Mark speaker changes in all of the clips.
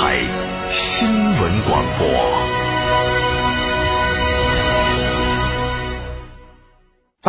Speaker 1: 台新闻广播。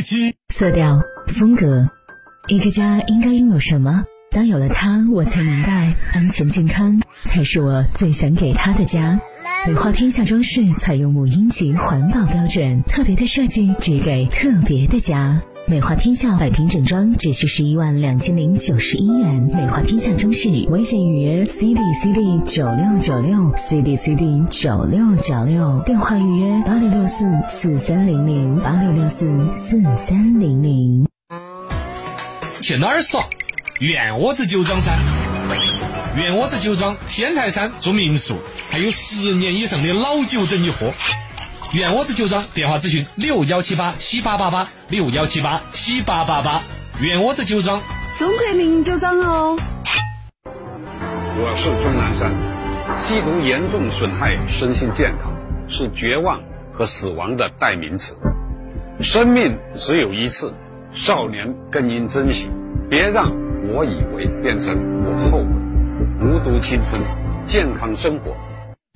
Speaker 1: 七
Speaker 2: 色调风格，一个家应该拥有什么？当有了它，我才明白，安全健康才是我最想给他的家。美化天下装饰采用母婴级环保标准，特别的设计只给特别的家。美化天下百平整装只需十一万两千零九十一元。美化天下装饰微信预约 C D C D 九六九六 C D C D 九六九六，电话预约八六六四四三零零八六六四四三零零。
Speaker 3: 去哪儿耍？院窝子酒庄山。院窝子酒庄天台山做民宿，还有十年以上的老酒等你喝。院窝子酒庄电话咨询六幺七八七八八八六幺七八七八八八。远窝子酒庄，
Speaker 4: 中国名酒庄哦。
Speaker 5: 我是钟南山，吸毒严重损害身心健康，是绝望和死亡的代名词。生命只有一次，少年更应珍惜，别让我以为变成我后悔。无毒青春，健康生活。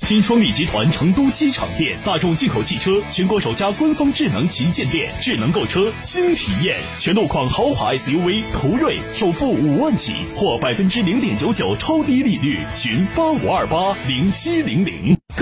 Speaker 1: 新双利集团成都机场店，大众进口汽车全国首家官方智能旗舰店，智能购车新体验，全路况豪华 SUV 途锐，首付五万起或百分之零点九九超低利率，询八五二八零七零零。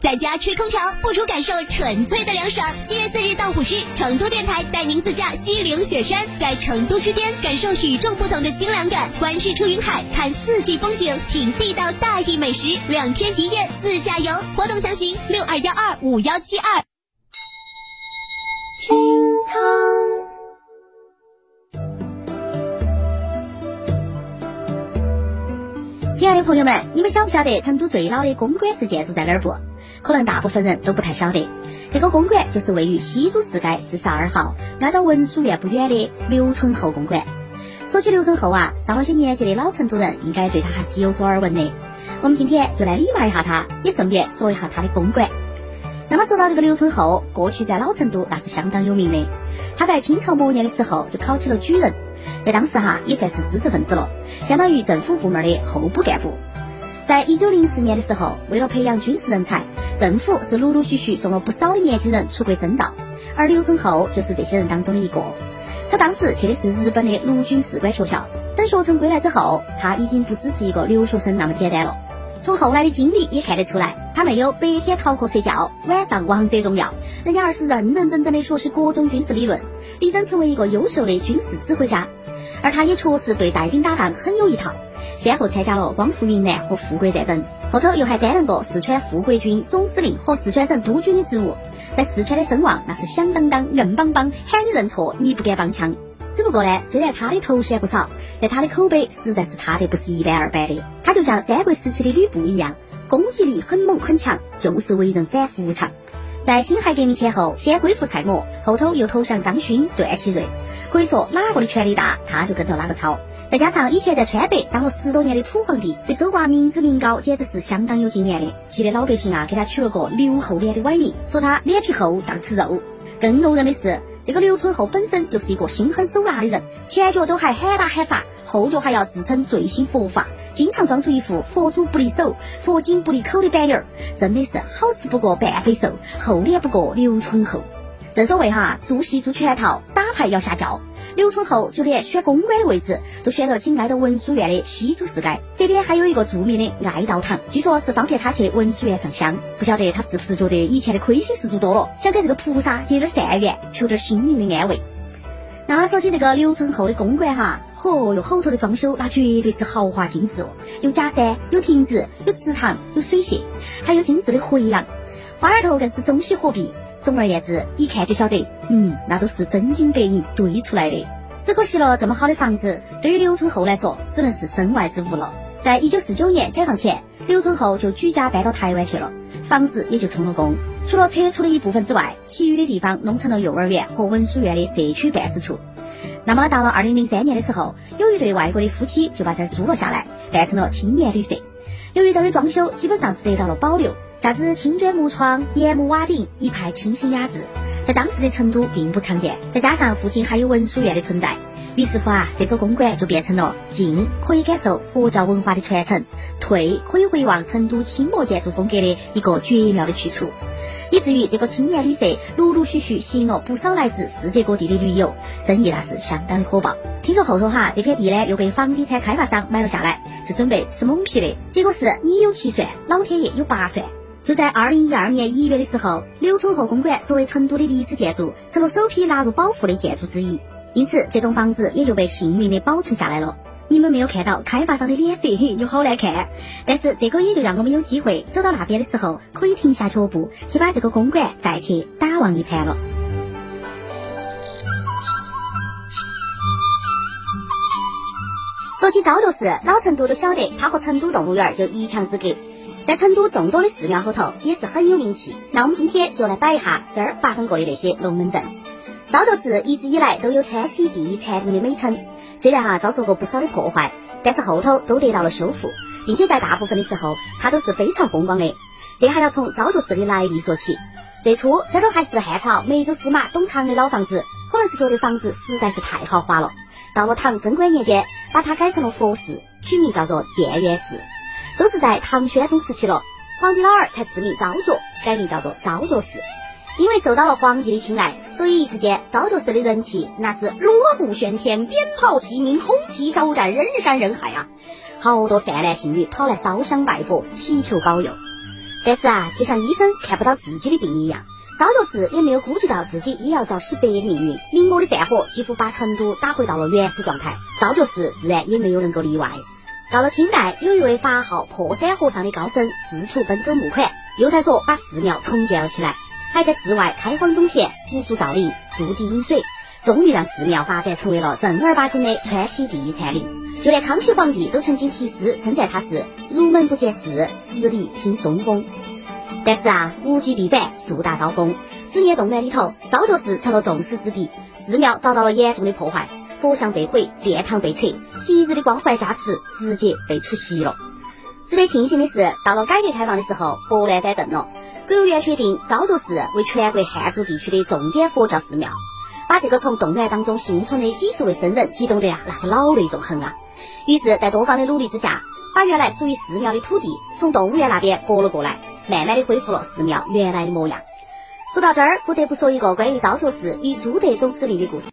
Speaker 4: 在家吹空调，不如感受纯粹的凉爽。七月四日到五日，成都电台带您自驾西岭雪山，在成都之巅感受与众不同的清凉感，观日出云海，看四季风景，品地道大邑美食，两天一夜自驾游。活动详询六二幺二五幺七二。亲爱的朋友们，你们晓不晓得成都最老的公馆式建筑在哪儿不？可能大部分人都不太晓得，这个公馆就是位于西珠市街四十二号，挨到文殊院不远的刘存厚公馆。说起刘存厚啊，上了些年纪的老成都人应该对他还是有所耳闻的。我们今天就来礼貌一下他，也顺便说一下他的公馆。那么说到这个刘春厚，过去在老成都那是相当有名的。他在清朝末年的时候就考起了举人，在当时哈也算是知识分子了，相当于政府部门的候补干部。在一九零四年的时候，为了培养军事人才，政府是陆陆续续送了不少的年轻人出国深造，而刘春厚就是这些人当中的一个。他当时去的是日本的陆军士官学校，等学成归来之后，他已经不只是一个留学生那么简单了。从后来的经历也看得出来，他没有白天逃课睡觉，晚上王者荣耀，人家而是认认真真的学习各种军事理论，力争成为一个优秀的军事指挥家。而他也确实对带兵打仗很有一套。先后参加了光复云南和富国战争，后头又还担任过四川富国军总司令和四川省督军的职务，在四川的声望那是响当当、硬邦邦，喊你认错你不敢帮腔。只不过呢，虽然他的头衔不少，但他的口碑实在是差得不是一般二般的。他就像三国时期的吕布一样，攻击力很猛很强，就是为人反复无常。在辛亥革命前后，先归附蔡锷，后头又投降张勋、段祺瑞，可以说哪个的权力大，他就跟着哪个操。再加上以前在川北当了十多年的土皇帝，对搜刮民脂民膏简直是相当有经验的，气得老百姓啊给他取了个“刘厚脸”的歪名，说他脸皮厚当吃肉。更讹人的是，这个刘春厚本身就是一个心狠手辣的人，前脚都还喊打喊杀，后脚还要自称最新佛法，经常装出一副佛祖不离手、佛经不离口的板脸儿，真的是好吃不过半肥瘦，厚脸不过刘春厚。正所谓哈，做戏做全套，打牌要下轿。刘春厚就连选公馆的位置都选了紧挨着文殊院的西祖寺街，这边还有一个著名的爱道堂，据说是方便他去文殊院上香。不晓得他是不是觉得以前的亏心事做多了，想给这个菩萨结点善缘，求点心灵的安慰。那说起这个刘春厚的公馆哈，嚯哟，后头的装修那绝对是豪华精致哦，有假山，有亭子，有池塘，有水榭，还有精致的回廊，花园头更是中西合璧。总而言之，一看就晓得，嗯，那都是真金白银堆出来的。只可惜了，这么好的房子，对于刘春厚来说，只能是身外之物了。在一九四九年解放前，刘春厚就举家搬到台湾去了，房子也就充了公。除了拆除的一部分之外，其余的地方弄成了幼儿园和文殊院的社区办事处。那么到了二零零三年的时候，有一对外国的夫妻就把这儿租了下来，办成了青年旅社。由于这儿的装修基本上是得到了保留。啥子青砖木窗、檐木瓦顶，一派清新雅致，在当时的成都并不常见。再加上附近还有文殊院的存在，于是乎啊，这座公馆就变成了进可以感受佛教文化的传承，退可以回望成都清末建筑风格的一个绝妙的去处。以至于这个青年旅社陆陆续续吸引了不少来自世界各地的驴友，生意那是相当的火爆。听说后头哈，这片地呢又被房地产开发商买了下来，是准备吃猛皮的。结果是你有七算，老天爷有八算。就在二零一二年一月的时候，刘春厚公馆作为成都的历史建筑，成了首批纳入保护的建筑之一，因此这栋房子也就被幸运的保存下来了。你们没有看到开发商的脸色有好难看，但是这个也就让我们有机会走到那边的时候，可以停下脚步，去把这个公馆再去打望一盘了。说起昭觉寺，老成都都晓得，它和成都动物园就一墙之隔。在成都众多的寺庙后头，也是很有名气。那我们今天就来摆一下这儿发生过的那些龙门阵。昭觉寺一直以来都有川西第一禅宫的美称，虽然哈遭受过不少的破坏，但是后头都得到了修复，并且在大部分的时候它都是非常风光的。这还要从昭觉寺的来历说起。最初这都还是汉朝梅州司马董长的老房子，可能是觉得房子实在是太豪华了。到了唐贞观年间，把它改成了佛寺，取名叫做建元寺。都是在唐宣宗时期了，皇帝老儿才赐名昭觉，改名叫做昭觉寺。因为受到了皇帝的青睐，所以一时间昭觉寺的人气那是锣鼓喧天，鞭炮齐鸣，红旗招展，人山人海啊！好多善男信女跑来烧香拜佛，祈求保佑。但是啊，就像医生看不到自己的病一样，昭觉寺也没有估计到自己也要遭洗白的命运。明末的战火几乎把成都打回到了原始状态，昭觉寺自然也没有能够例外。到了清代，有一位法号破山和尚的高僧四处奔走募款，又才说把寺庙重建了起来，还在寺外开荒种田、植树造林、筑堤引水，终于让寺庙发展成为了正儿八经的川西第一禅林。就连康熙皇帝都曾经题诗称赞他是“入门不见寺，十里听松风”。但是啊，物极必反，树大招风，十年动乱里头，昭觉寺成了众矢之的，寺庙遭到了严重的破坏。佛像被毁，殿堂被拆，昔日的光环加持直接被除袭了。值得庆幸的是，到了改革开放的时候，拨乱反正了，国务院确定昭觉寺为全国汉族地区的重点佛教寺庙，把这个从动乱当中幸存的几十位僧人激动的呀，那是老泪纵横啊！于是，在多方的努力之下，把原来属于寺庙的土地从动物园那边拨了过来，慢慢的恢复了寺庙原来的模样。说到这儿，不得不说一个关于昭觉寺与朱德总司令的故事。